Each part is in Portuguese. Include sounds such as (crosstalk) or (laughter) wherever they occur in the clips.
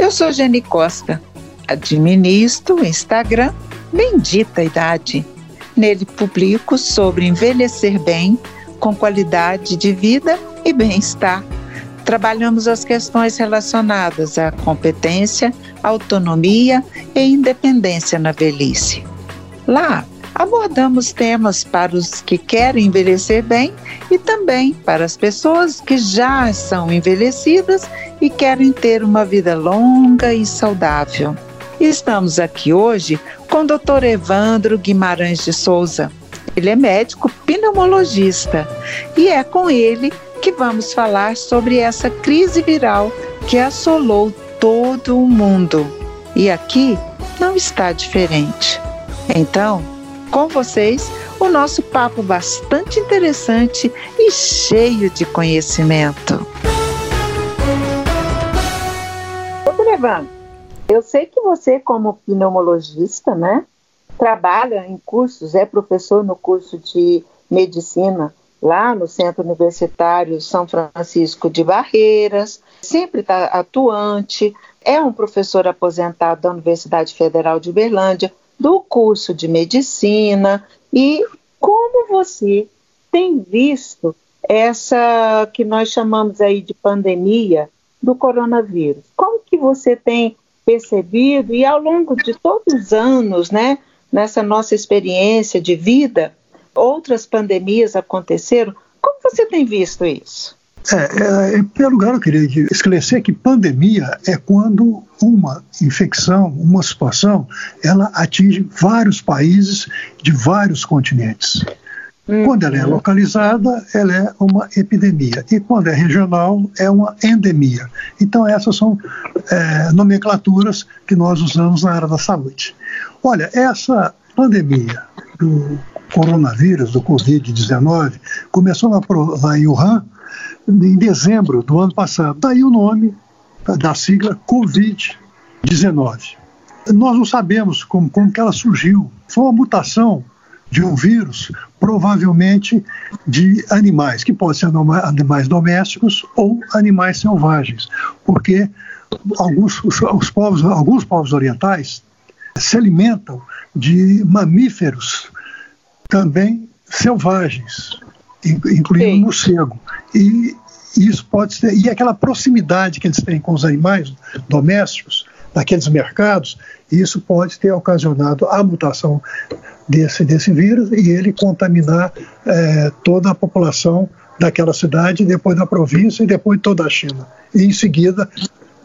Eu sou Jenny Costa, administro o Instagram Bendita Idade. Nele publico sobre envelhecer bem, com qualidade de vida e bem-estar. Trabalhamos as questões relacionadas à competência, autonomia e independência na velhice. Lá, abordamos temas para os que querem envelhecer bem e também para as pessoas que já são envelhecidas e querem ter uma vida longa e saudável. Estamos aqui hoje com o Dr. Evandro Guimarães de Souza. Ele é médico pneumologista e é com ele que vamos falar sobre essa crise viral que assolou todo o mundo. E aqui não está diferente. Então, com vocês, o nosso papo bastante interessante e cheio de conhecimento. Doutor Evandro, eu sei que você, como pneumologista, né, trabalha em cursos, é professor no curso de medicina lá no Centro Universitário São Francisco de Barreiras, sempre está atuante, é um professor aposentado da Universidade Federal de Uberlândia, do curso de medicina. E como você tem visto essa que nós chamamos aí de pandemia do coronavírus? Como que você tem percebido e ao longo de todos os anos, né, nessa nossa experiência de vida, outras pandemias aconteceram. Como você tem visto isso? É, é, em primeiro lugar, eu queria esclarecer que pandemia é quando uma infecção, uma situação, ela atinge vários países de vários continentes. Uhum. Quando ela é localizada, ela é uma epidemia. E quando é regional, é uma endemia. Então, essas são é, nomenclaturas que nós usamos na área da saúde. Olha, essa pandemia do coronavírus, do Covid-19, começou lá, lá em Wuhan em dezembro do ano passado. Daí o nome da sigla Covid-19. Nós não sabemos como, como que ela surgiu. Foi uma mutação de um vírus, provavelmente de animais, que podem ser animais domésticos ou animais selvagens, porque alguns, os, os povos, alguns povos orientais se alimentam de mamíferos também selvagens, incluindo o morcego. E isso pode ser. E aquela proximidade que eles têm com os animais domésticos, naqueles mercados, isso pode ter ocasionado a mutação desse, desse vírus e ele contaminar é, toda a população daquela cidade, depois da província e depois toda a China. E em seguida,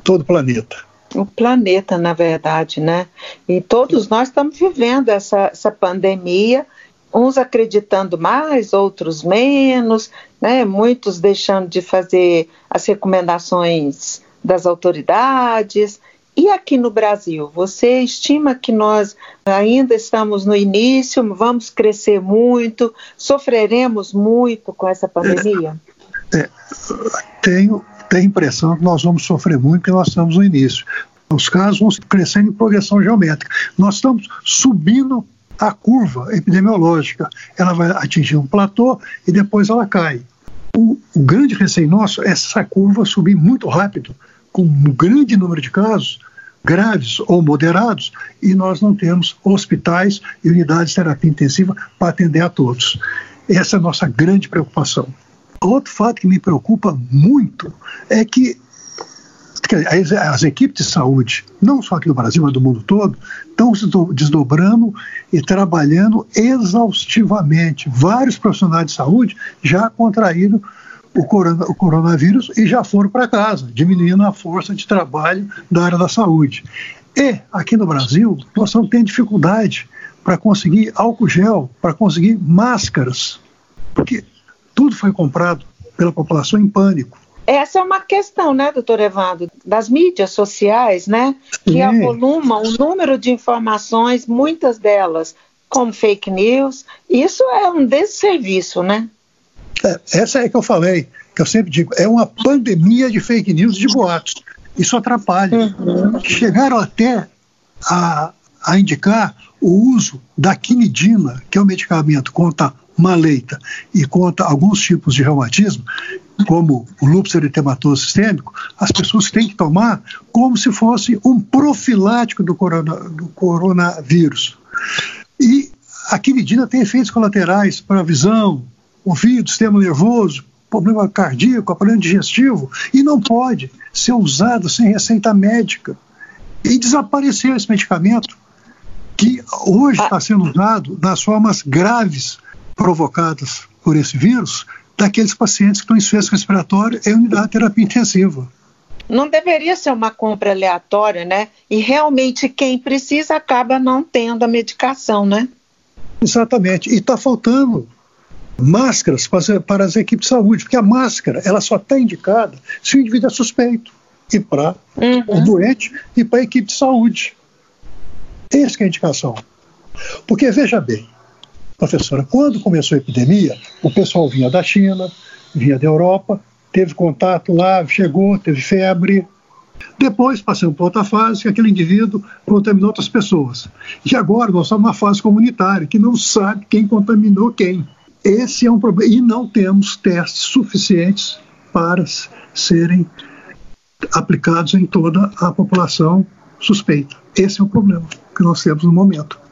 todo o planeta. O planeta, na verdade, né? E todos nós estamos vivendo essa, essa pandemia, uns acreditando mais, outros menos, né? Muitos deixando de fazer as recomendações das autoridades. E aqui no Brasil, você estima que nós ainda estamos no início, vamos crescer muito, sofreremos muito com essa pandemia? É, é, tenho, tenho a impressão que nós vamos sofrer muito, porque nós estamos no início. Os casos vão crescendo em progressão geométrica. Nós estamos subindo a curva epidemiológica. Ela vai atingir um platô e depois ela cai. O, o grande receio nosso é essa curva subir muito rápido com um grande número de casos graves ou moderados e nós não temos hospitais e unidades de terapia intensiva para atender a todos. Essa é a nossa grande preocupação. Outro fato que me preocupa muito é que as equipes de saúde, não só aqui no Brasil, mas do mundo todo, estão se desdobrando e trabalhando exaustivamente. Vários profissionais de saúde já contraíram o, corona, o coronavírus e já foram para casa, diminuindo a força de trabalho da área da saúde. E aqui no Brasil, nós estamos tendo dificuldade para conseguir álcool gel, para conseguir máscaras, porque tudo foi comprado pela população em pânico. Essa é uma questão, né, doutor Evandro, das mídias sociais, né, que Sim. avolumam o número de informações, muitas delas como fake news. Isso é um desserviço, né? É, essa é que eu falei, que eu sempre digo, é uma pandemia de fake news e de boatos. Isso atrapalha. Uhum. Chegaram até a, a indicar o uso da quinidina, que é um medicamento contra maleita e contra alguns tipos de reumatismo, como o lúpus eritematoso sistêmico, as pessoas têm que tomar como se fosse um profilático do, corona, do coronavírus. E a quinidina tem efeitos colaterais para a visão, ouvido, sistema nervoso, problema cardíaco, aparelho digestivo, e não pode ser usado sem receita médica. E desapareceu esse medicamento, que hoje está sendo usado nas formas graves provocadas por esse vírus, daqueles pacientes que estão em insuficiência respiratória em unidade de terapia intensiva. Não deveria ser uma compra aleatória, né? E realmente quem precisa acaba não tendo a medicação, né? Exatamente. E está faltando máscaras para as equipes de saúde, porque a máscara ela só está indicada se o indivíduo é suspeito, e para uhum. o doente e para a equipe de saúde. Essa é a indicação. Porque, veja bem, professora, quando começou a epidemia, o pessoal vinha da China, vinha da Europa, teve contato lá, chegou, teve febre. Depois passamos para outra fase, que aquele indivíduo contaminou outras pessoas. E agora nós estamos numa fase comunitária, que não sabe quem contaminou quem. Esse é um problema. E não temos testes suficientes para serem aplicados em toda a população suspeita. Esse é o problema que nós temos no momento.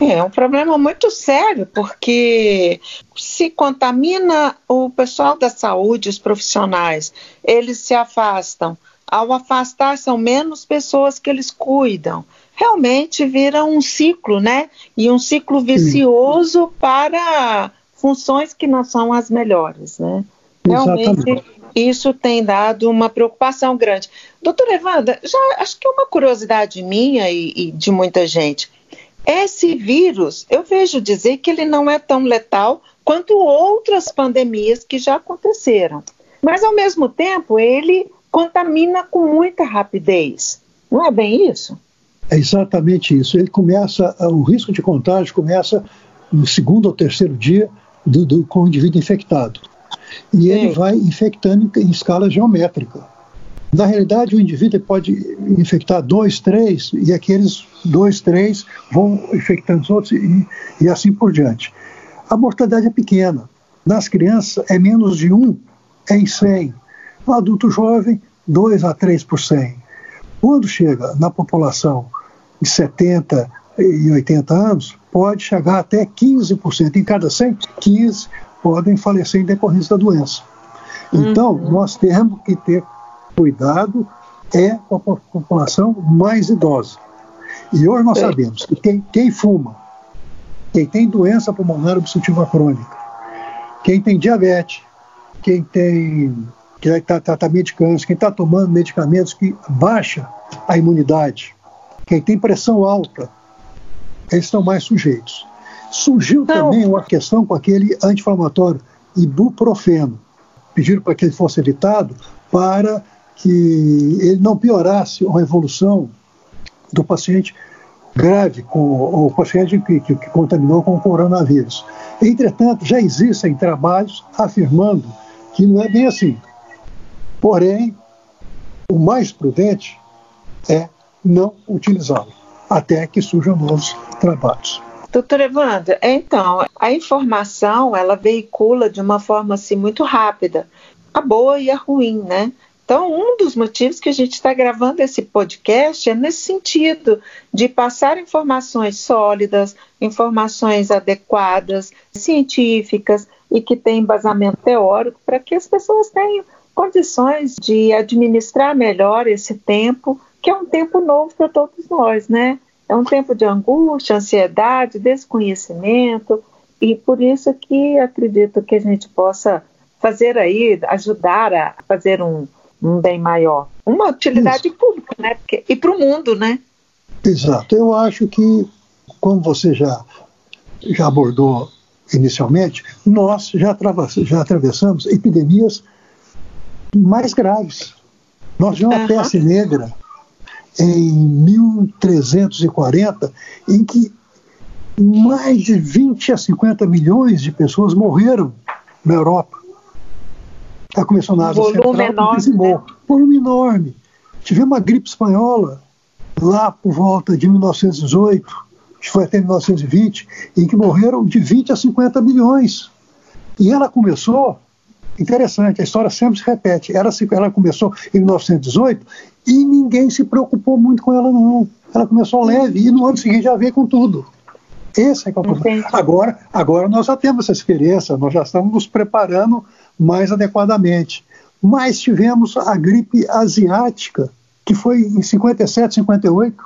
É um problema muito sério, porque se contamina o pessoal da saúde, os profissionais, eles se afastam. Ao afastar, são menos pessoas que eles cuidam. Realmente vira um ciclo, né? E um ciclo vicioso Sim. para funções que não são as melhores, né? Realmente Exatamente. isso tem dado uma preocupação grande. Doutora Evanda, já acho que é uma curiosidade minha e, e de muita gente. Esse vírus, eu vejo dizer que ele não é tão letal quanto outras pandemias que já aconteceram. Mas, ao mesmo tempo, ele contamina com muita rapidez. Não é bem isso? É exatamente isso. Ele começa, o risco de contágio começa no segundo ou terceiro dia do, do, com o indivíduo infectado. E Sim. ele vai infectando em escala geométrica. Na realidade, o indivíduo pode infectar dois, três, e aqueles dois, três vão infectando os outros e, e assim por diante. A mortalidade é pequena. Nas crianças, é menos de um em 100. No adulto jovem, 2 a 3 por 100. Quando chega na população de 70 e 80 anos, pode chegar até 15%. Em cada 100, 15 podem falecer em decorrência da doença. Então, uhum. nós temos que ter cuidado é com a população mais idosa. E hoje nós sabemos que quem, quem fuma, quem tem doença pulmonar obstrutiva crônica, quem tem diabetes, quem tem que está tá, tá medicando, quem está tomando medicamentos que baixa a imunidade, quem tem pressão alta, eles estão mais sujeitos. Surgiu Não. também uma questão com aquele anti-inflamatório ibuprofeno. Pediram para que ele fosse evitado para que ele não piorasse a evolução do paciente grave, com o paciente que, que, que contaminou com o coronavírus. Entretanto, já existem trabalhos afirmando que não é bem assim. Porém, o mais prudente é não utilizá-lo, até que surjam novos trabalhos. Doutora Evandra, então, a informação ela veicula de uma forma assim muito rápida, a boa e a ruim, né? Então, um dos motivos que a gente está gravando esse podcast é nesse sentido, de passar informações sólidas, informações adequadas, científicas e que têm embasamento teórico para que as pessoas tenham condições de administrar melhor esse tempo, que é um tempo novo para todos nós, né? É um tempo de angústia, ansiedade, desconhecimento, e por isso que acredito que a gente possa fazer aí, ajudar a fazer um, um bem maior. Uma utilidade Isso. pública, né? Porque, e para o mundo, né? Exato. Eu acho que, como você já, já abordou inicialmente, nós já, já atravessamos epidemias mais graves. Nós tivemos uhum. a peste negra em 1340, em que mais de 20 a 50 milhões de pessoas morreram na Europa. Está começando a Volume Central, enorme, né? Volume enorme. Tivemos uma gripe espanhola lá por volta de 1918, que foi até 1920, em que morreram de 20 a 50 milhões. E ela começou interessante, a história sempre se repete. Ela, se, ela começou em 1918 e ninguém se preocupou muito com ela, não. Ela começou leve e no ano seguinte já veio com tudo. Esse é, é o problema. Agora, agora nós já temos essa experiência, nós já estamos nos preparando mais adequadamente. Mas tivemos a gripe asiática, que foi em 57, 58.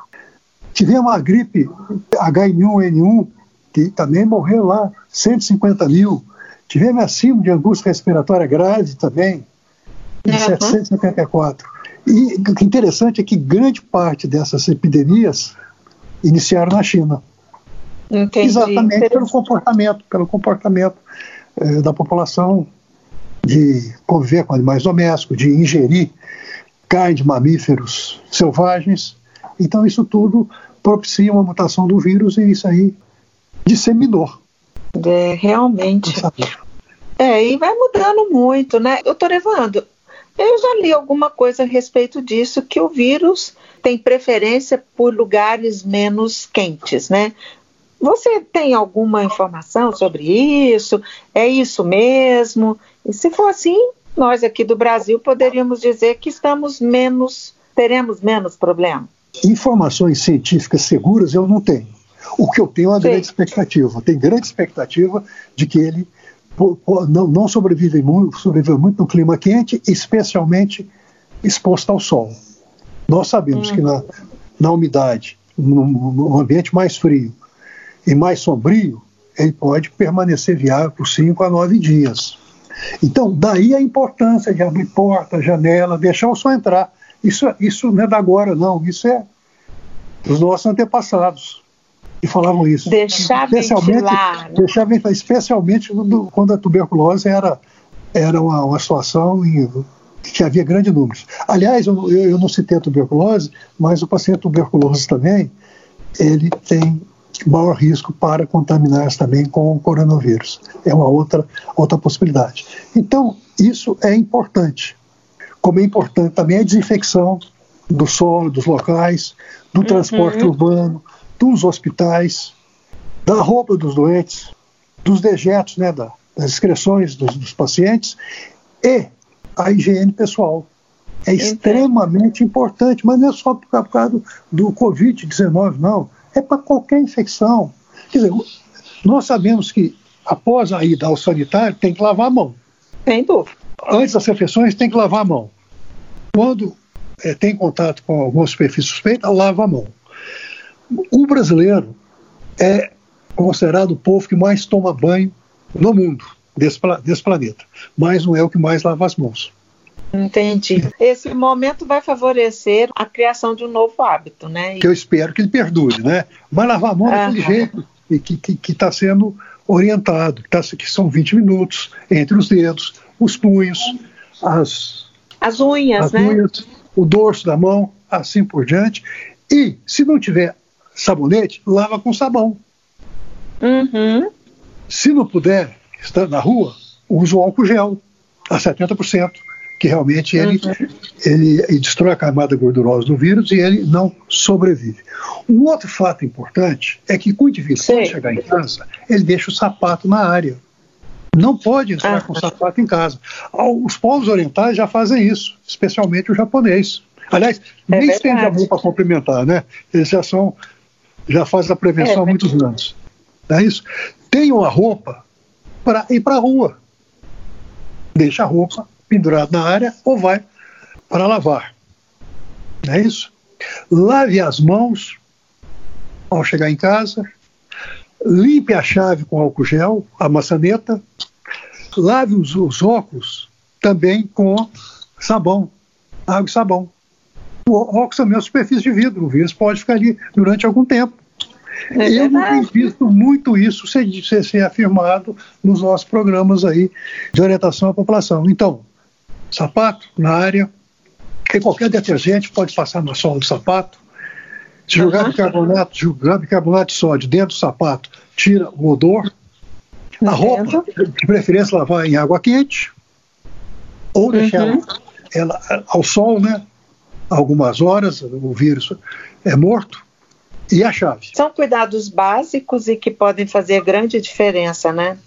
Tivemos a gripe H1N1, que também morreu lá, 150 mil. Tivemos a síndrome de angústia respiratória grave também, em uhum. 774. E o que é interessante é que grande parte dessas epidemias iniciaram na China. Entendi. Exatamente pelo comportamento, pelo comportamento eh, da população de conviver com animais domésticos, de ingerir carne de mamíferos selvagens. Então isso tudo propicia uma mutação do vírus e isso aí disseminou. É, realmente. É, e vai mudando muito, né? Doutor Evandro, eu já li alguma coisa a respeito disso, que o vírus tem preferência por lugares menos quentes, né? Você tem alguma informação sobre isso? É isso mesmo? E se for assim, nós aqui do Brasil poderíamos dizer que estamos menos, teremos menos problema. Informações científicas seguras eu não tenho. O que eu tenho é uma Sim. grande expectativa. Tem grande expectativa de que ele não, não sobrevive, muito, sobrevive muito no clima quente, especialmente exposto ao sol. Nós sabemos que na, na umidade, num ambiente mais frio, e mais sombrio, ele pode permanecer viável por 5 a 9 dias. Então, daí a importância de abrir porta, janela, deixar o sol entrar. Isso, isso não é da agora, não. Isso é dos nossos antepassados que falavam isso. Deixar especialmente, ventilar. Né? Deixar ventilar, especialmente quando a tuberculose era, era uma, uma situação em, que havia grandes números. Aliás, eu, eu não citei a tuberculose, mas o paciente tuberculoso também, ele tem maior risco para contaminar também com o coronavírus. É uma outra, outra possibilidade. Então, isso é importante. Como é importante também a desinfecção do solo, dos locais, do uhum. transporte urbano, dos hospitais, da roupa dos doentes, dos dejetos, né, da, das excreções dos, dos pacientes e a higiene pessoal. É extremamente importante, mas não é só por causa do, do Covid-19, não é para qualquer infecção. Quer dizer, nós sabemos que após a ida ao sanitário tem que lavar a mão. Sem dúvida. Antes das refeições tem que lavar a mão. Quando é, tem contato com alguma superfície suspeita, lava a mão. O brasileiro é considerado o povo que mais toma banho no mundo, desse, desse planeta, mas não é o que mais lava as mãos. Entendi. Esse momento vai favorecer a criação de um novo hábito, né? Que eu espero que ele perdure, né? Vai lavar a mão daquele jeito que está sendo orientado, que, tá, que são 20 minutos entre os dedos, os punhos, as, as unhas, as né? Unhas, o dorso da mão, assim por diante. E se não tiver sabonete, lava com sabão. Uhum. Se não puder, estando na rua, usa o álcool gel a 70% que realmente ele, uhum. ele, ele, destrói a camada gordurosa do vírus e ele não sobrevive. Um outro fato importante é que o indivíduo, quando chegar em casa, ele deixa o sapato na área. Não pode entrar com o sapato em casa. Os povos orientais já fazem isso, especialmente o japonês. Aliás, é nem estende a mão para cumprimentar, né? Eles já são, já fazem a prevenção é há muitos anos. Não é isso? Tenham a roupa para ir para a rua. Deixa a roupa pendurado na área ou vai para lavar. Não é isso? Lave as mãos ao chegar em casa, limpe a chave com álcool gel, a maçaneta, lave os, os óculos também com sabão, água e sabão. O óculos também é uma superfície de vidro, o vírus pode ficar ali durante algum tempo. É eu não tenho visto muito isso ser, ser, ser afirmado nos nossos programas aí de orientação à população. Então, sapato na área, e qualquer detergente pode passar na sola do sapato. Se jogar, uhum. bicarbonato, jogar bicarbonato de sódio dentro do sapato, tira o odor. A roupa, de preferência, lavar em água quente, ou deixar uhum. ela, ela ao sol, né? Algumas horas, o vírus é morto. E a chave. São cuidados básicos e que podem fazer grande diferença, né?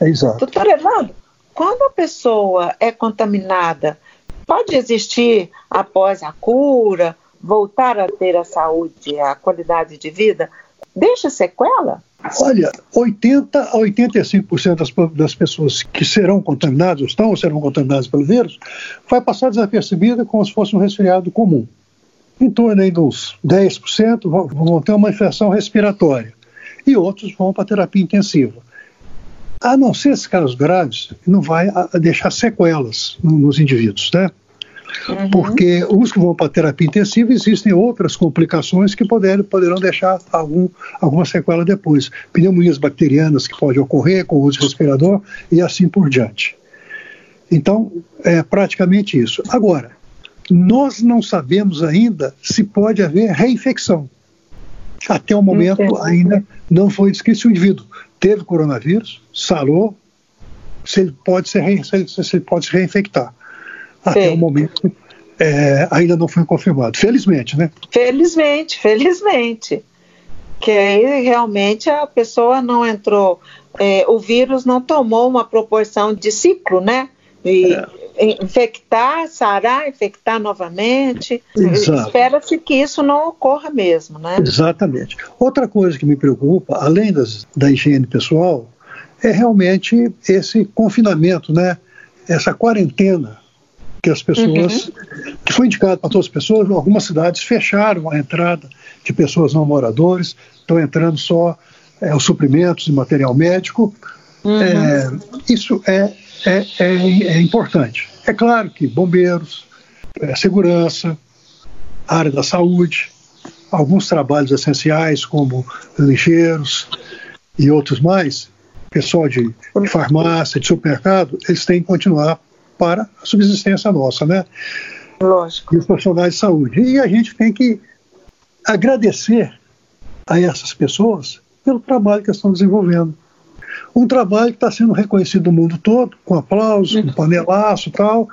É exato. Doutor Evandro, quando a pessoa é contaminada, pode existir após a cura, voltar a ter a saúde, a qualidade de vida? Deixa sequela? Olha, 80 a 85% das, das pessoas que serão contaminadas, estão ou serão contaminadas pelo vírus, vai passar desapercebida como se fosse um resfriado comum. Em torno aí dos 10% vão ter uma infecção respiratória e outros vão para terapia intensiva. A não ser esses casos graves, não vai deixar sequelas nos indivíduos, né? Uhum. Porque os que vão para terapia intensiva existem outras complicações que poderão, poderão deixar algum, alguma sequela depois. Pneumonias bacterianas que podem ocorrer com o uso de respirador e assim por diante. Então, é praticamente isso. Agora, nós não sabemos ainda se pode haver reinfecção. Até o momento Entendo. ainda não foi descrito se o indivíduo teve coronavírus, sarou, se ele pode, ser, se ele pode se reinfectar até Sim. o momento é, ainda não foi confirmado. Felizmente, né? Felizmente, felizmente. Que aí realmente a pessoa não entrou, é, o vírus não tomou uma proporção de ciclo, né? E é. Infectar, sarar, infectar novamente. Espera-se que isso não ocorra mesmo, né? Exatamente. Outra coisa que me preocupa, além das, da higiene pessoal, é realmente esse confinamento, né? Essa quarentena que as pessoas, uhum. que foi indicado para todas as pessoas, algumas cidades fecharam a entrada de pessoas não moradores, estão entrando só é, os suprimentos e material médico. Uhum. É, isso é, é, é, é, importante. É claro que bombeiros, é, segurança, área da saúde, alguns trabalhos essenciais como lixeiros e outros mais, pessoal de, de farmácia, de supermercado, eles têm que continuar para a subsistência nossa, né? Lógico. E os profissionais de saúde. E a gente tem que agradecer a essas pessoas pelo trabalho que estão desenvolvendo. Um trabalho que está sendo reconhecido no mundo todo, com aplauso, com panelaço e tal,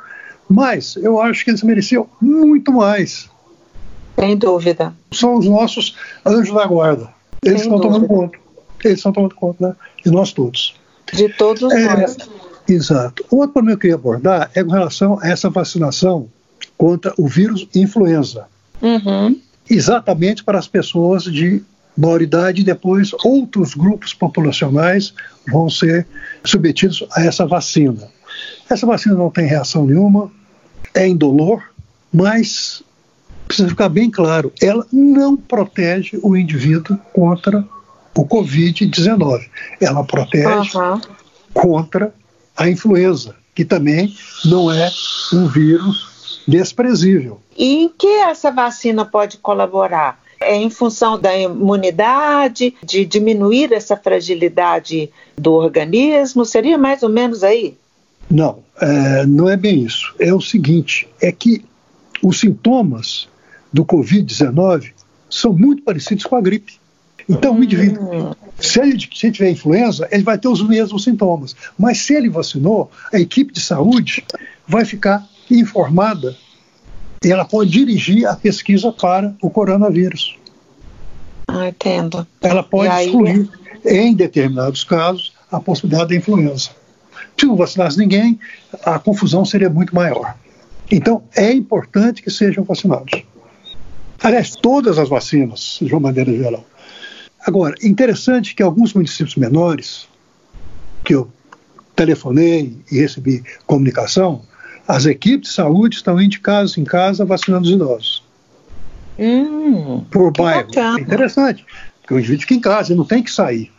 mas eu acho que eles mereciam muito mais. Sem dúvida. São os nossos anjos da guarda. Eles Sem estão dúvida. tomando conta. Eles estão tomando conta, né? De nós todos. De todos é, nós. Exato. O outro problema que eu queria abordar é com relação a essa vacinação contra o vírus influenza. Uhum. Exatamente para as pessoas de maior idade e depois outros grupos populacionais vão ser submetidos a essa vacina. Essa vacina não tem reação nenhuma, é indolor, mas precisa ficar bem claro, ela não protege o indivíduo contra o Covid-19. Ela protege uhum. contra a influenza, que também não é um vírus desprezível. E em que essa vacina pode colaborar? É em função da imunidade, de diminuir essa fragilidade do organismo? Seria mais ou menos aí? Não, é, não é bem isso. É o seguinte: é que os sintomas do Covid-19 são muito parecidos com a gripe. Então, o indivíduo, se ele, se ele tiver influenza, ele vai ter os mesmos sintomas. Mas se ele vacinou, a equipe de saúde vai ficar informada e ela pode dirigir a pesquisa para o coronavírus. Ah, entendo. Ela pode aí... excluir, em determinados casos, a possibilidade da influenza. Se não vacinasse ninguém, a confusão seria muito maior. Então, é importante que sejam vacinados. Aliás, todas as vacinas, de uma maneira geral. Agora, interessante que alguns municípios menores, que eu telefonei e recebi comunicação, as equipes de saúde estão indo de casa em casa vacinando os idosos. Hum, por bairro. É interessante, porque o indivíduo fica em casa, ele não tem que sair.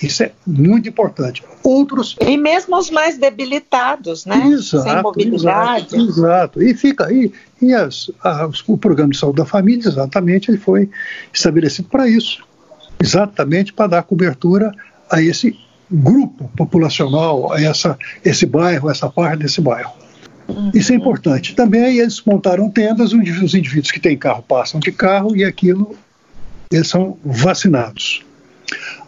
Isso é muito importante. Outros. E mesmo os mais debilitados, né? Exato, Sem mobilidade. Exato, exato. E fica aí. E, e as, as, o programa de saúde da família, exatamente, ele foi estabelecido para isso exatamente para dar cobertura a esse grupo populacional, a essa, esse bairro, essa parte desse bairro. Isso é importante. Também eles montaram tendas, os indivíduos que têm carro passam de carro e aquilo, eles são vacinados.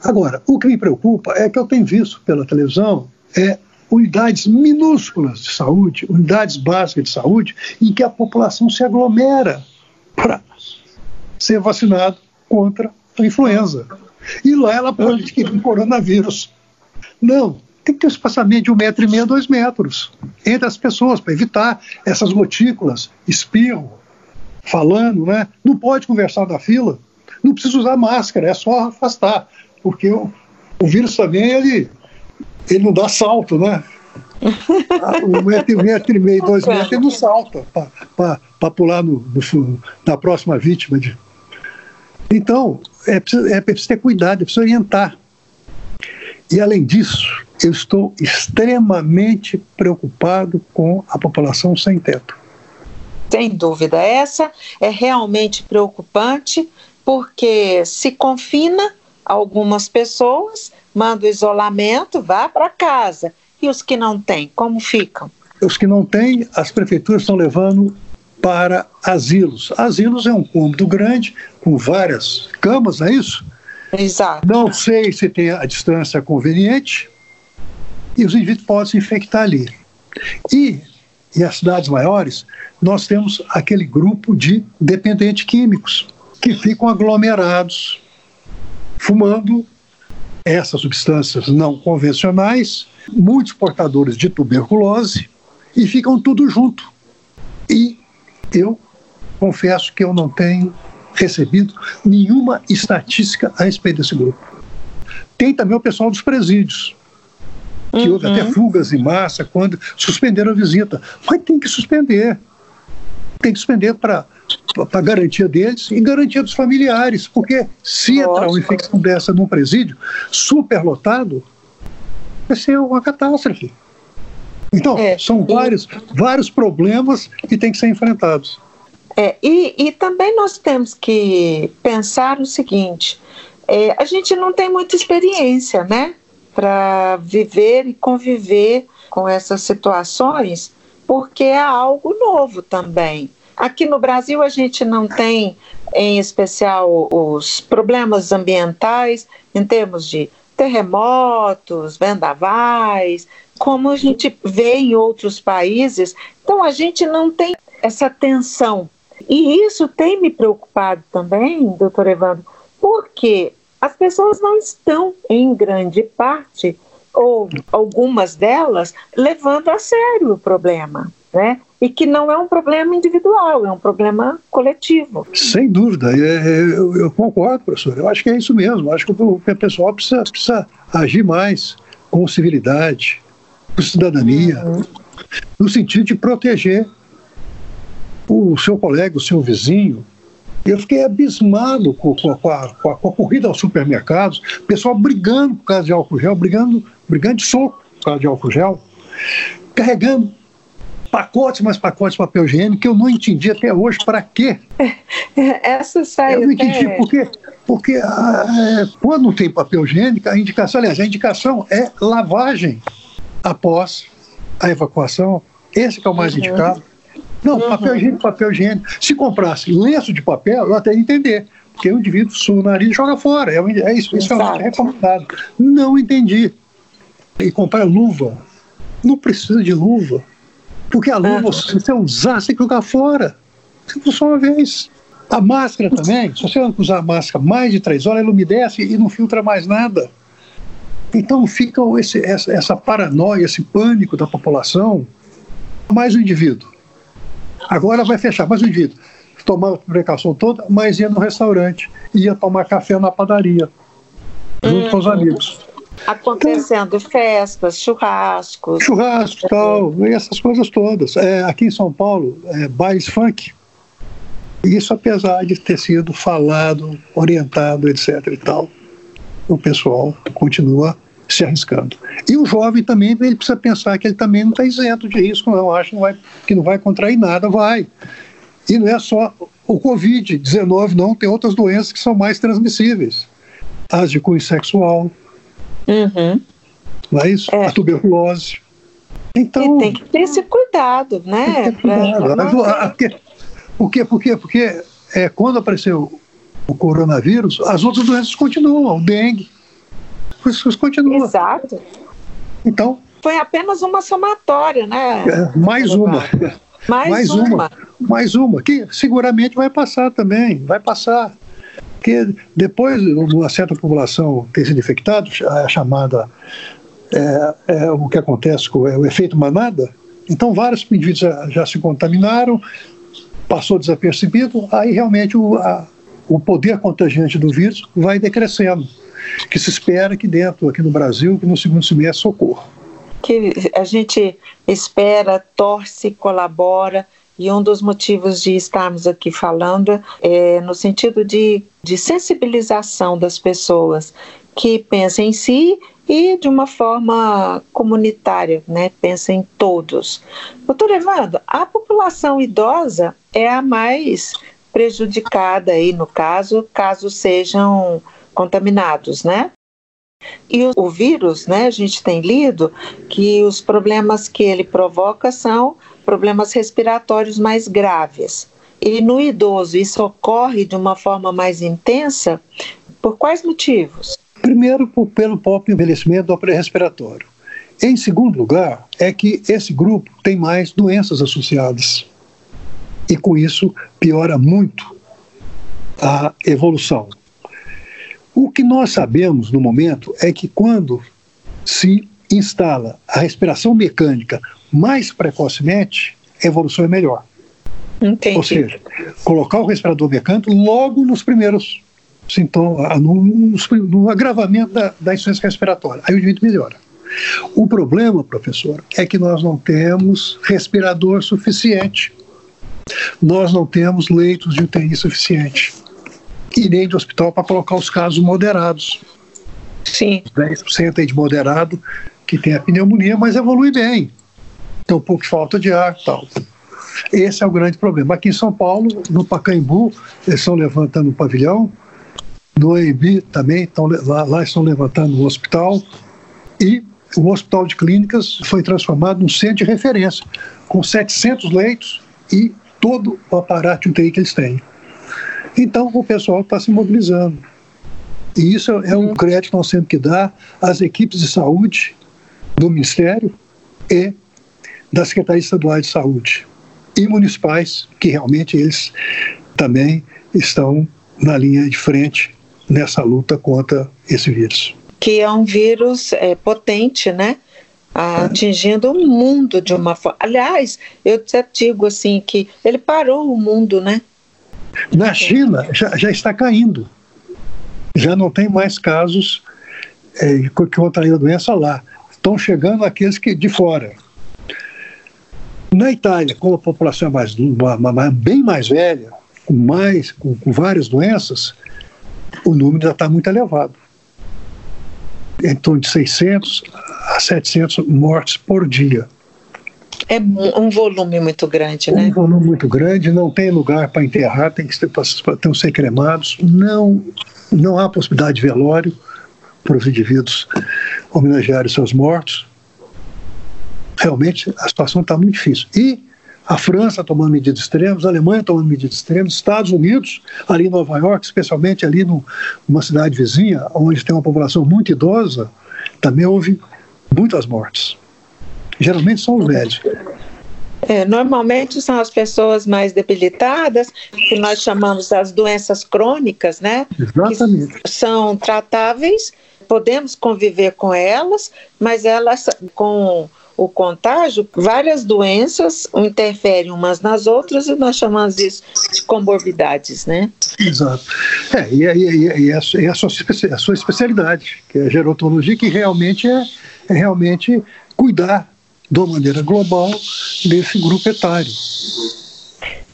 Agora, o que me preocupa é que eu tenho visto pela televisão é unidades minúsculas de saúde, unidades básicas de saúde, em que a população se aglomera para ser vacinado contra a influenza. E lá ela pode adquirir coronavírus. Não, tem que ter um espaçamento de um metro e meio, dois metros entre as pessoas, para evitar essas gotículas, espirro, falando, né? Não pode conversar na fila, não precisa usar máscara, é só afastar, porque o, o vírus também, ele, ele não dá salto, né? (laughs) um metro, um metro e meio, dois metros, ele não salta para pular no, no, na próxima vítima. De... Então, é preciso, é preciso ter cuidado, é preciso orientar. E, além disso, eu estou extremamente preocupado com a população sem teto. Sem dúvida, essa é realmente preocupante, porque se confina algumas pessoas, manda o isolamento, vá para casa. E os que não têm, como ficam? Os que não têm, as prefeituras estão levando para asilos. Asilos é um cômodo grande, com várias camas, não é isso? Exato. Não sei se tem a distância conveniente e os indivíduos podem se infectar ali. E em as cidades maiores, nós temos aquele grupo de dependentes químicos que ficam aglomerados, fumando essas substâncias não convencionais, muitos portadores de tuberculose, e ficam tudo junto. E eu confesso que eu não tenho recebido nenhuma estatística a respeito desse grupo. Tem também o pessoal dos presídios, que uhum. houve até fugas em massa quando suspenderam a visita. Mas tem que suspender. Tem que suspender para a garantia deles e garantia dos familiares, porque se Lógico. entrar uma infecção dessa num presídio superlotado, vai ser uma catástrofe. Então, é, são e... vários, vários problemas que têm que ser enfrentados. É, e, e também nós temos que pensar o seguinte: é, a gente não tem muita experiência, né, para viver e conviver com essas situações, porque é algo novo também. Aqui no Brasil a gente não tem, em especial, os problemas ambientais em termos de terremotos, vendavais, como a gente vê em outros países. Então a gente não tem essa tensão e isso tem me preocupado também, doutor Evandro, porque as pessoas não estão, em grande parte, ou algumas delas, levando a sério o problema, né? E que não é um problema individual, é um problema coletivo. Sem dúvida, é, é, eu, eu concordo, professor. Eu acho que é isso mesmo. Eu acho que o, pessoal precisa, precisa agir mais com civilidade, com cidadania, uhum. no sentido de proteger o seu colega, o seu vizinho. Eu fiquei abismado com, com, a, com, a, com a corrida aos supermercados, pessoal brigando por causa de álcool gel, brigando, brigando de soco por causa de álcool gel, carregando pacotes mais pacotes de papel higiênico que eu não entendi até hoje para quê. (laughs) Essa sai Eu não entendi até... porque, porque ah, é, quando tem papel higiênico, a indicação, aliás, a indicação é lavagem após a evacuação. Esse é o mais uhum. indicado. Não, uhum. papel higiênico, papel higiênico. Se comprasse lenço de papel, eu até ia entender. Porque o indivíduo sua o nariz e joga fora. É, é isso, isso é recomendado. Não entendi. E comprar luva. Não precisa de luva. Porque a luva, uhum. se você usar, você tem que jogar fora. Você usa só uma vez. A máscara também, se você usar a máscara mais de três horas, ela umedece e não filtra mais nada. Então fica esse, essa, essa paranoia, esse pânico da população, mais o indivíduo. Agora vai fechar, mas o indivíduo tomava a precaução toda, mas ia no restaurante, ia tomar café na padaria, junto hum. com os uhum. amigos. Acontecendo então, festas, churrascos. Churrasco tal, e essas coisas todas. É, aqui em São Paulo, é, bailes funk. Isso apesar de ter sido falado, orientado, etc. e tal, o pessoal continua se arriscando. E o jovem também ele precisa pensar que ele também não está isento de risco, não. Acho que não vai, que não vai contrair nada, vai. E não é só o Covid-19, não, tem outras doenças que são mais transmissíveis. As de cunho sexual. Uhum. Não é isso? É. A tuberculose. Então, e tem que ter esse cuidado, né? Cuidado. Pra... Por quê? Por quê? Porque é, quando apareceu o coronavírus, as outras doenças continuam, o dengue, isso continua. Exato. Então. Foi apenas uma somatória, né? É, mais uma. Mais, mais uma. uma. Mais uma, que seguramente vai passar também, vai passar. Porque depois de uma certa população ter sido infectada, a chamada é, é o que acontece com é o efeito manada. Então, vários indivíduos já, já se contaminaram, passou desapercebido, aí realmente o, a, o poder contagiante do vírus vai decrescendo, que se espera que dentro, aqui no Brasil, que no segundo semestre ocorra. Que a gente espera, torce, colabora, e um dos motivos de estarmos aqui falando é no sentido de, de sensibilização das pessoas que pensam em si e de uma forma comunitária, né? Pensa em todos. Doutor Evandro, a população idosa é a mais prejudicada aí no caso, caso sejam contaminados, né? E o, o, vírus, né, a gente tem lido que os problemas que ele provoca são problemas respiratórios mais graves. E no idoso isso ocorre de uma forma mais intensa, por quais motivos? Primeiro, pelo próprio envelhecimento do aparelho respiratório. Em segundo lugar, é que esse grupo tem mais doenças associadas. E com isso piora muito a evolução. O que nós sabemos no momento é que quando se instala a respiração mecânica mais precocemente, a evolução é melhor. Entendi. Ou seja, colocar o respirador mecânico logo nos primeiros sintomas, ah, no, no agravamento da, da insuficiência respiratória. Aí o indivíduo melhora. O problema, professor, é que nós não temos respirador suficiente. Nós não temos leitos de UTI suficiente. E nem de hospital para colocar os casos moderados. Sim. 10% aí de moderado que tem a pneumonia, mas evolui bem. Tem um pouco de falta de ar tal. Esse é o grande problema. Aqui em São Paulo, no Pacaembu, eles estão levantando um pavilhão no AMB também, estão, lá, lá estão levantando um hospital. E o Hospital de Clínicas foi transformado num centro de referência, com 700 leitos e todo o aparato de UTI que eles têm. Então, o pessoal está se mobilizando. E isso é um crédito que nós temos que dar às equipes de saúde do Ministério e da Secretaria Estadual de Saúde e municipais, que realmente eles também estão na linha de frente nessa luta contra esse vírus. Que é um vírus é, potente, né? atingindo o mundo de uma forma. Aliás, eu já digo assim que ele parou o mundo, né? Na China já, já está caindo. Já não tem mais casos é, que contraíram a doença lá. Estão chegando aqueles que de fora. Na Itália, como a população é mais, bem mais velha, com mais, com, com várias doenças, o número já está muito elevado. Em torno de 600 a 700 mortes por dia. É um volume muito grande, né? Um volume muito grande, não tem lugar para enterrar, tem que ser, ter ser cremados, não, não há possibilidade de velório para os indivíduos homenagearem seus mortos. Realmente a situação está muito difícil. E a França tomando medidas extremas, a Alemanha tomando medidas extremas, Estados Unidos, ali em Nova York, especialmente ali no, numa cidade vizinha, onde tem uma população muito idosa, também houve muitas mortes. Geralmente são os velhos. É, normalmente são as pessoas mais debilitadas, que nós chamamos as doenças crônicas, né? Exatamente. Que são tratáveis, podemos conviver com elas, mas elas com o contágio, várias doenças interferem umas nas outras e nós chamamos isso de comorbidades, né? Exato. É, e, e, e, a, e a, sua, a sua especialidade, que é a gerontologia, que realmente é, é realmente cuidar de uma maneira global desse grupo etário.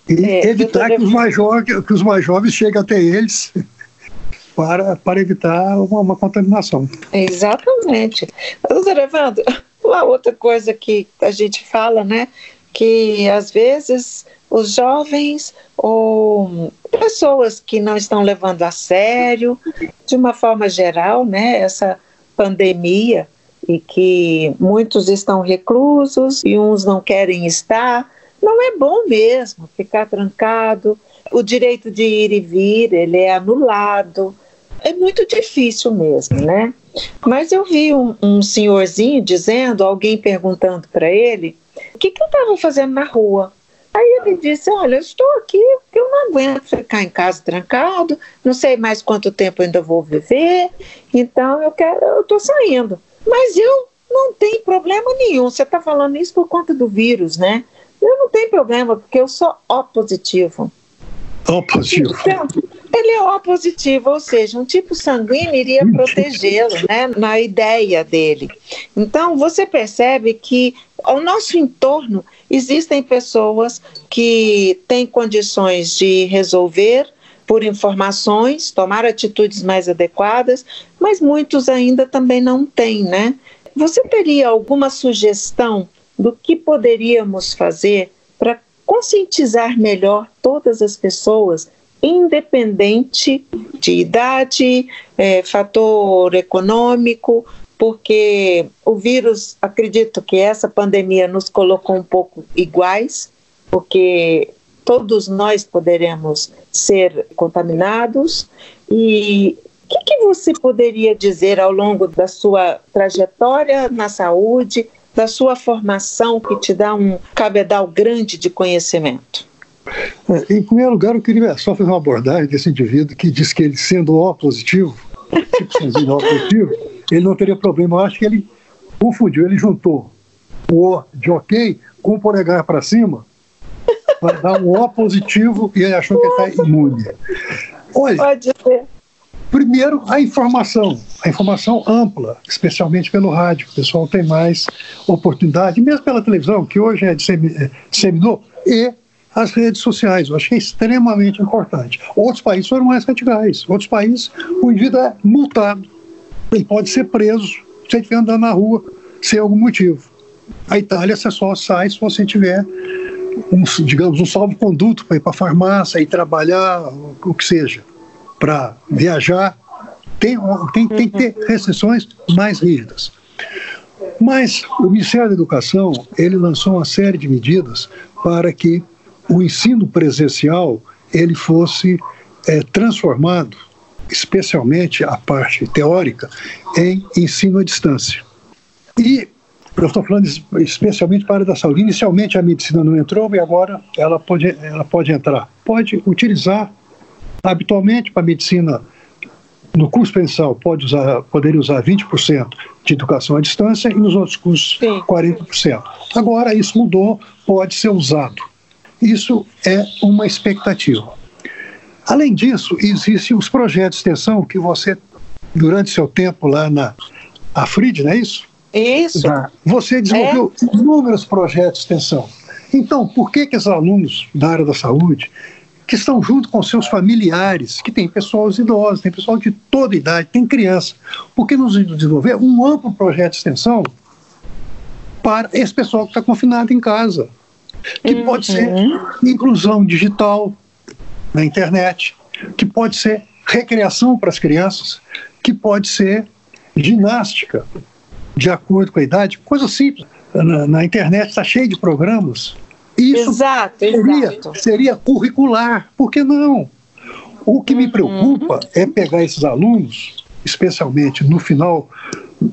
E é, evitar que os, mais jovens, que os mais jovens cheguem até eles (laughs) para, para evitar uma, uma contaminação. Exatamente. Doutor Evandro, (laughs) uma outra coisa que a gente fala, né, que às vezes os jovens ou pessoas que não estão levando a sério, de uma forma geral, né, essa pandemia e que muitos estão reclusos e uns não querem estar, não é bom mesmo ficar trancado. O direito de ir e vir ele é anulado. É muito difícil mesmo, né? Mas eu vi um, um senhorzinho dizendo, alguém perguntando para ele, o que, que eu estava fazendo na rua? Aí ele disse: Olha, eu estou aqui eu não aguento ficar em casa trancado, não sei mais quanto tempo ainda vou viver, então eu quero, eu estou saindo. Mas eu não tem problema nenhum. Você está falando isso por conta do vírus, né? Eu não tenho problema, porque eu sou O positivo. O positivo. Então, ele é O positivo, ou seja, um tipo sanguíneo iria protegê-lo, né? Na ideia dele. Então, você percebe que ao nosso entorno existem pessoas que têm condições de resolver por informações, tomar atitudes mais adequadas, mas muitos ainda também não têm, né? Você teria alguma sugestão do que poderíamos fazer para conscientizar melhor todas as pessoas, independente de idade, é, fator econômico, porque o vírus, acredito que essa pandemia nos colocou um pouco iguais, porque todos nós poderemos ser contaminados e o que, que, você poderia dizer ao longo da sua trajetória na saúde, da sua formação, que te dá um cabedal grande de conhecimento? É, em primeiro lugar, eu queria só fazer uma abordagem desse indivíduo que diz que ele, sendo O positivo, tipo O positivo, ele não teria problema. Eu acho que ele confundiu, ele juntou o O de ok com o polegar para cima para dar um O positivo e ele achou que está imune. Olha, Pode ser. Primeiro, a informação, a informação ampla, especialmente pelo rádio. O pessoal tem mais oportunidade, mesmo pela televisão, que hoje é, é disseminou, e as redes sociais. Eu acho que é extremamente importante. Outros países foram mais radicais. Outros países, o indivíduo é multado. Ele pode ser preso se ele estiver andando na rua sem algum motivo. A Itália, você só sai se você tiver um, digamos, um salvo-conduto para ir para a farmácia e trabalhar, o que seja para viajar, tem, tem, tem que ter restrições mais rígidas. Mas o Ministério da Educação ele lançou uma série de medidas para que o ensino presencial ele fosse é, transformado, especialmente a parte teórica, em ensino à distância. E eu estou falando especialmente para a área da saúde. Inicialmente a medicina não entrou e agora ela pode, ela pode entrar. Pode utilizar Habitualmente, para a medicina, no curso pensal, pode usar, poderia usar 20% de educação à distância e nos outros cursos, Sim. 40%. Agora, isso mudou, pode ser usado. Isso é uma expectativa. Além disso, existem os projetos de extensão que você, durante seu tempo lá na Afrid, não é isso? Isso. Você desenvolveu é. inúmeros projetos de extensão. Então, por que, que os alunos da área da saúde que estão junto com seus familiares, que tem pessoas idosas, tem pessoal de toda idade, tem criança. Por que nos desenvolver um amplo projeto de extensão para esse pessoal que está confinado em casa? Que uhum. pode ser inclusão digital na internet, que pode ser recreação para as crianças, que pode ser ginástica, de acordo com a idade, coisa simples. Na, na internet está cheio de programas isso exato, seria, exato. seria curricular, por que não? O que me uhum. preocupa uhum. é pegar esses alunos, especialmente no final,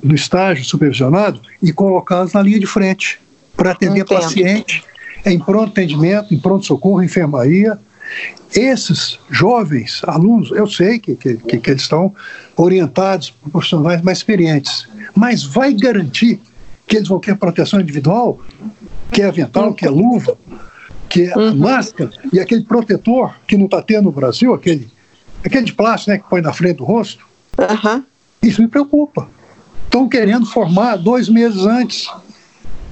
no estágio supervisionado, e colocá-los na linha de frente para atender Entendo. paciente em pronto atendimento, em pronto socorro, enfermaria. Esses jovens alunos, eu sei que, que, que eles estão orientados por profissionais mais experientes, mas vai garantir que eles vão ter proteção individual? que é avental, que é luva, que é uhum. máscara e aquele protetor que não está tendo no Brasil, aquele, aquele de plástico né, que põe na frente do rosto. Uhum. Isso me preocupa. Estão querendo formar dois meses antes,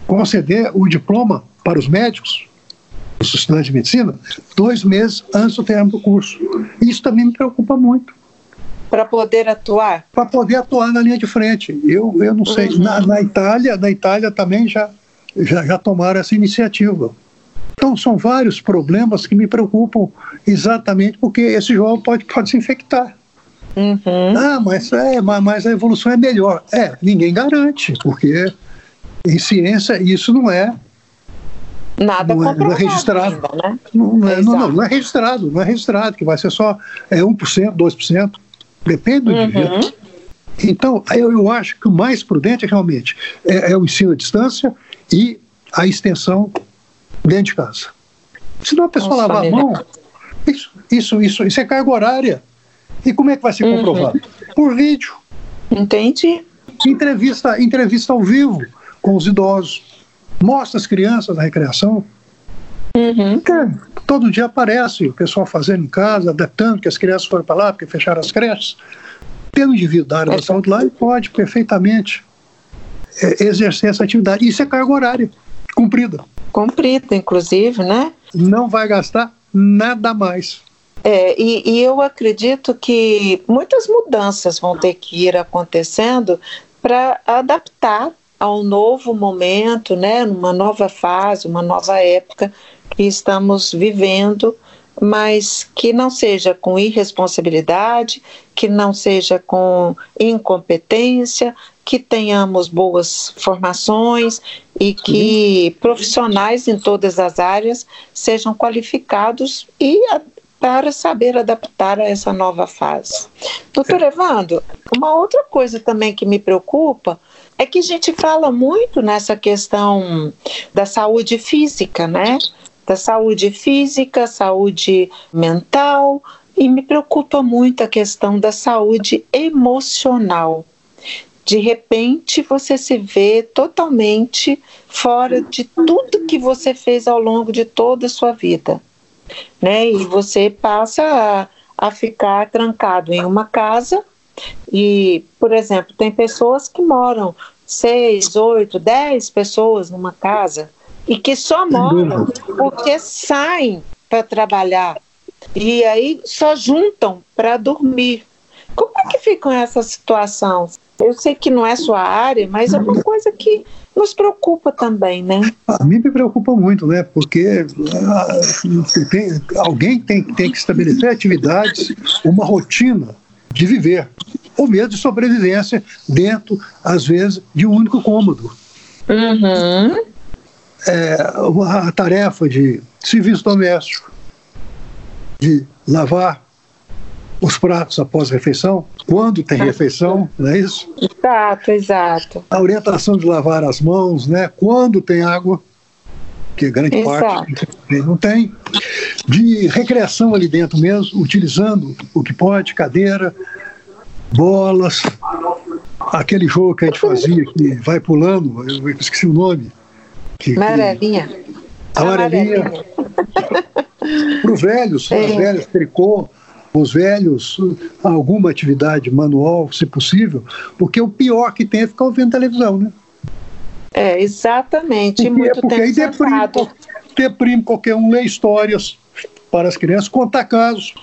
conceder o diploma para os médicos, os estudantes de medicina, dois meses antes do término do curso. Isso também me preocupa muito. Para poder atuar? Para poder atuar na linha de frente. Eu, eu não sei. Uhum. Na, na Itália, na Itália também já já, já tomaram essa iniciativa. Então, são vários problemas que me preocupam exatamente porque esse jovem pode, pode se infectar. Uhum. Ah, mas, é, mas a evolução é melhor. É, ninguém garante, porque em ciência isso não é. Nada não é, não é registrado. Ainda, né? não, é, não, não, não, é registrado, não é registrado, que vai ser só é 1%, 2%, depende do uhum. indivíduo. Então, eu, eu acho que o mais prudente realmente é, é o ensino à distância e a extensão dentro de casa. Senão a pessoa Nossa, lavar a mão, isso, isso, isso, isso é carga horária. E como é que vai ser uhum. comprovado? Por vídeo. Entendi. entrevista, entrevista ao vivo com os idosos. Mostra as crianças na recreação. Uhum. todo dia aparece o pessoal fazendo em casa, adaptando que as crianças foram para lá porque fecharam as creches. Um indivíduo da área é. da saúde lá e pode perfeitamente é, exercer essa atividade. Isso é carga horária cumprida. Cumprida, inclusive, né? Não vai gastar nada mais. É, e, e, eu acredito que muitas mudanças vão ter que ir acontecendo para adaptar ao novo momento, né, numa nova fase, uma nova época que estamos vivendo, mas que não seja com irresponsabilidade, que não seja com incompetência, que tenhamos boas formações e que profissionais em todas as áreas sejam qualificados e para saber adaptar a essa nova fase. Doutor Evandro, uma outra coisa também que me preocupa é que a gente fala muito nessa questão da saúde física, né? Da saúde física, saúde mental, e me preocupa muito a questão da saúde emocional. De repente você se vê totalmente fora de tudo que você fez ao longo de toda a sua vida né? E você passa a, a ficar trancado em uma casa e, por exemplo, tem pessoas que moram seis, oito, dez pessoas numa casa e que só moram porque saem para trabalhar e aí só juntam para dormir. Como é que fica essa situação? Eu sei que não é sua área, mas é uma coisa que nos preocupa também, né? A mim me preocupa muito, né? Porque uh, tem, alguém tem, tem que estabelecer atividades, uma rotina de viver, ou mesmo de sobrevivência dentro, às vezes, de um único cômodo. Uhum. É, a tarefa de serviço doméstico, de lavar os pratos após a refeição, quando tem refeição, não é isso? Exato, exato. A orientação de lavar as mãos, né? Quando tem água, que grande exato. parte não tem. De recreação ali dentro mesmo, utilizando o que pode, cadeira, bolas, aquele jogo que a gente fazia que vai pulando, eu esqueci o nome. Que, amarelinha. Que, amarelinha. Para os velhos, é. os velhos, tricô, os velhos alguma atividade manual, se possível, porque o pior que tem é ficar ouvindo televisão, né? É, exatamente. Porque, muito porque aí deprime, deprime qualquer um, lê histórias para as crianças, contar casos.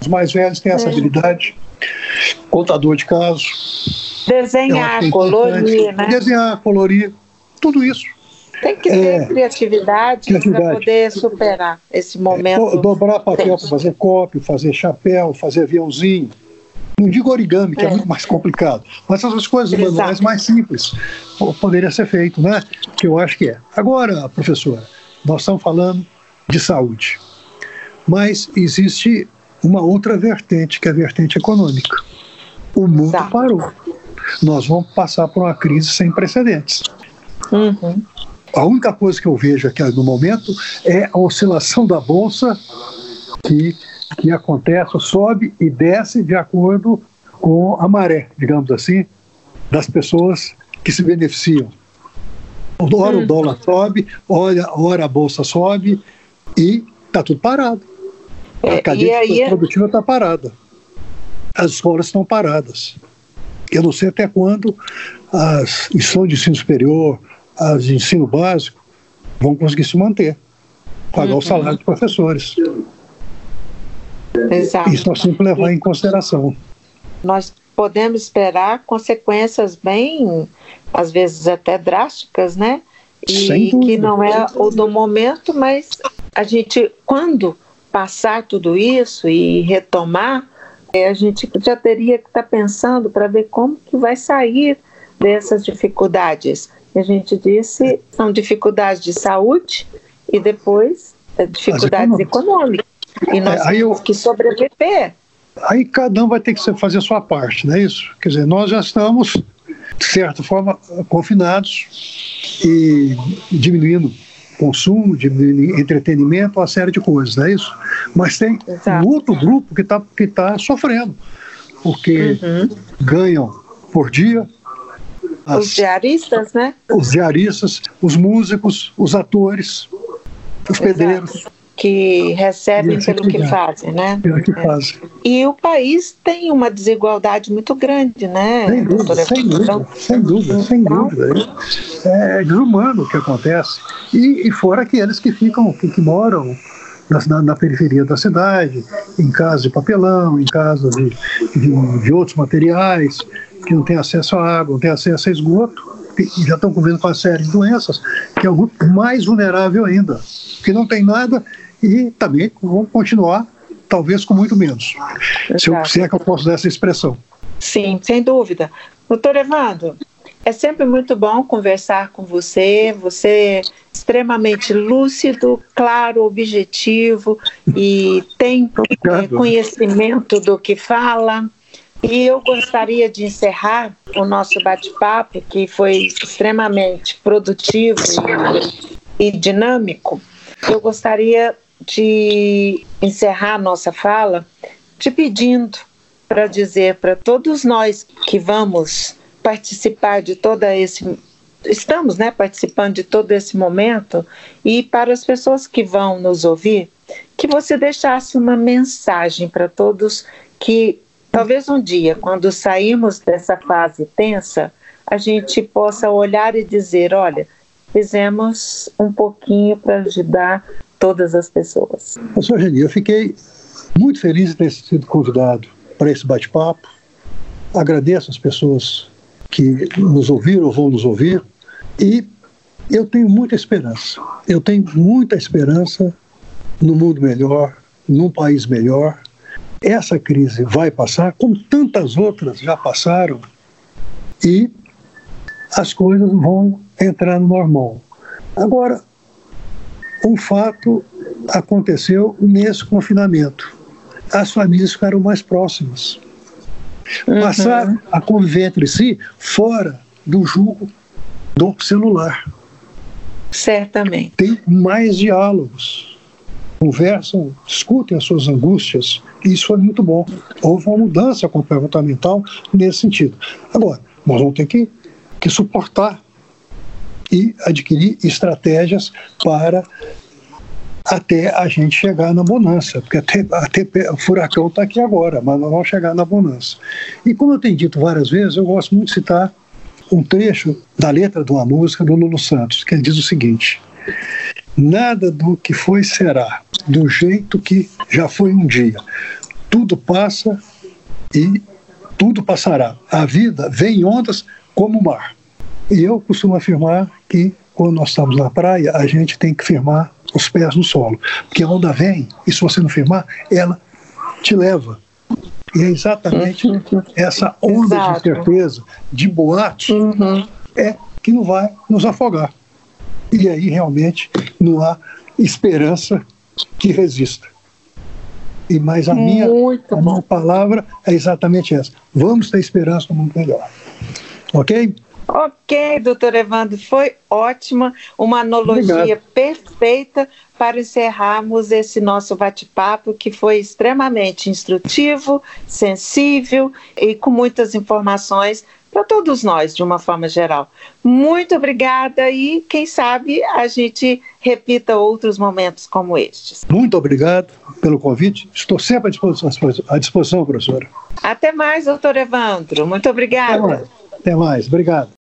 Os mais velhos têm essa é. habilidade. Contador de casos. Desenhar, é colorir, né? Desenhar, colorir, tudo isso. Tem que ter é, criatividade, para poder superar esse momento. É, dobrar papel para fazer cópio, fazer chapéu, fazer aviãozinho. Não digo origami, que é, é muito mais complicado, mas essas coisas Exato. manuais mais simples poderia ser feito, né? Que eu acho que é. Agora, professora, nós estamos falando de saúde, mas existe uma outra vertente, que é a vertente econômica. O mundo Exato. parou. Nós vamos passar por uma crise sem precedentes. Uhum. A única coisa que eu vejo aqui no momento é a oscilação da bolsa que, que acontece, sobe e desce de acordo com a maré, digamos assim, das pessoas que se beneficiam. Ora o dólar sobe, ora, ora a bolsa sobe e está tudo parado. A é, cadeia aí... É produtiva está parada. As escolas estão paradas. Eu não sei até quando as instituições de ensino superior, as de ensino básico vão conseguir se manter, pagar uhum. o salário dos professores. Exato. Isso nós temos que levar em consideração. Nós podemos esperar consequências bem, às vezes até drásticas, né? E que não é o do momento, mas a gente, quando passar tudo isso e retomar, é, a gente já teria que estar pensando para ver como que vai sair dessas dificuldades a gente disse são dificuldades de saúde e depois é, dificuldades econômicas. E nós é, temos eu, que sobreviver. Aí cada um vai ter que fazer a sua parte, não é isso? Quer dizer, nós já estamos, de certa forma, confinados e diminuindo consumo, diminuindo entretenimento, uma série de coisas, não é isso? Mas tem Exato. um outro grupo que está que tá sofrendo, porque uhum. ganham por dia, as, os diaristas, né? Os diaristas, os músicos, os atores, os Exato. pedreiros que recebem pelo que fazem, né? Pelo que é. fazem. E o país tem uma desigualdade muito grande, né? Sem dúvida, sem dúvida, sem dúvida, sem então, dúvida. É, é desumano o que acontece. E, e fora aqueles que ficam, que, que moram na, na, periferia da cidade, em casa de papelão, em casa de, de, de outros materiais, que não tem acesso à água, não tem acesso a esgoto, e já estão convivendo com uma série de doenças, que é o grupo mais vulnerável ainda, que não tem nada e também vão continuar, talvez com muito menos. Se, eu, se é que eu posso dar essa expressão. Sim, sem dúvida. Doutor Evandro, é sempre muito bom conversar com você. Você é extremamente lúcido, claro, objetivo e tem é, conhecimento do que fala. E eu gostaria de encerrar o nosso bate-papo, que foi extremamente produtivo e, dinâmico. Eu gostaria de encerrar nossa fala te pedindo para dizer para todos nós que vamos participar de todo esse estamos, né, participando de todo esse momento e para as pessoas que vão nos ouvir, que você deixasse uma mensagem para todos que talvez um dia, quando sairmos dessa fase tensa, a gente possa olhar e dizer, olha, fizemos um pouquinho para ajudar todas as pessoas. Professor Geni, eu fiquei muito feliz de ter sido convidado para esse bate-papo. Agradeço as pessoas que nos ouviram ou vão nos ouvir e eu tenho muita esperança. Eu tenho muita esperança no mundo melhor, num país melhor. Essa crise vai passar, como tantas outras já passaram, e as coisas vão entrar no normal. Agora, um fato aconteceu nesse confinamento. As famílias ficaram mais próximas. Uhum. Passaram a conviver entre si fora do jugo do celular. Certamente. Tem mais diálogos. Conversam, discutem as suas angústias. E isso foi muito bom. Houve uma mudança comportamental nesse sentido. Agora, nós vamos ter que, que suportar e adquirir estratégias para até a gente chegar na bonança, porque até, até o furacão está aqui agora, mas nós vamos chegar na bonança. E como eu tenho dito várias vezes, eu gosto muito de citar um trecho da letra de uma música do Lulu Santos, que diz o seguinte: Nada do que foi será, do jeito que já foi um dia. Tudo passa e tudo passará. A vida vem em ondas como o mar. E eu costumo afirmar que quando nós estamos na praia, a gente tem que firmar os pés no solo. Porque a onda vem, e se você não firmar, ela te leva. E é exatamente uhum. essa onda Exato. de certeza, de boatos, uhum. é que não vai nos afogar. E aí realmente não há esperança que resista. E mais a minha, a minha palavra é exatamente essa. Vamos ter esperança no mundo melhor. Ok? Ok, doutor Evandro, foi ótima, uma analogia Obrigado. perfeita para encerrarmos esse nosso bate-papo, que foi extremamente instrutivo, sensível e com muitas informações para todos nós, de uma forma geral. Muito obrigada e, quem sabe, a gente repita outros momentos como estes. Muito obrigado pelo convite. Estou sempre à disposição, à disposição professora. Até mais, doutor Evandro. Muito obrigada. Até mais. Até mais. Obrigado.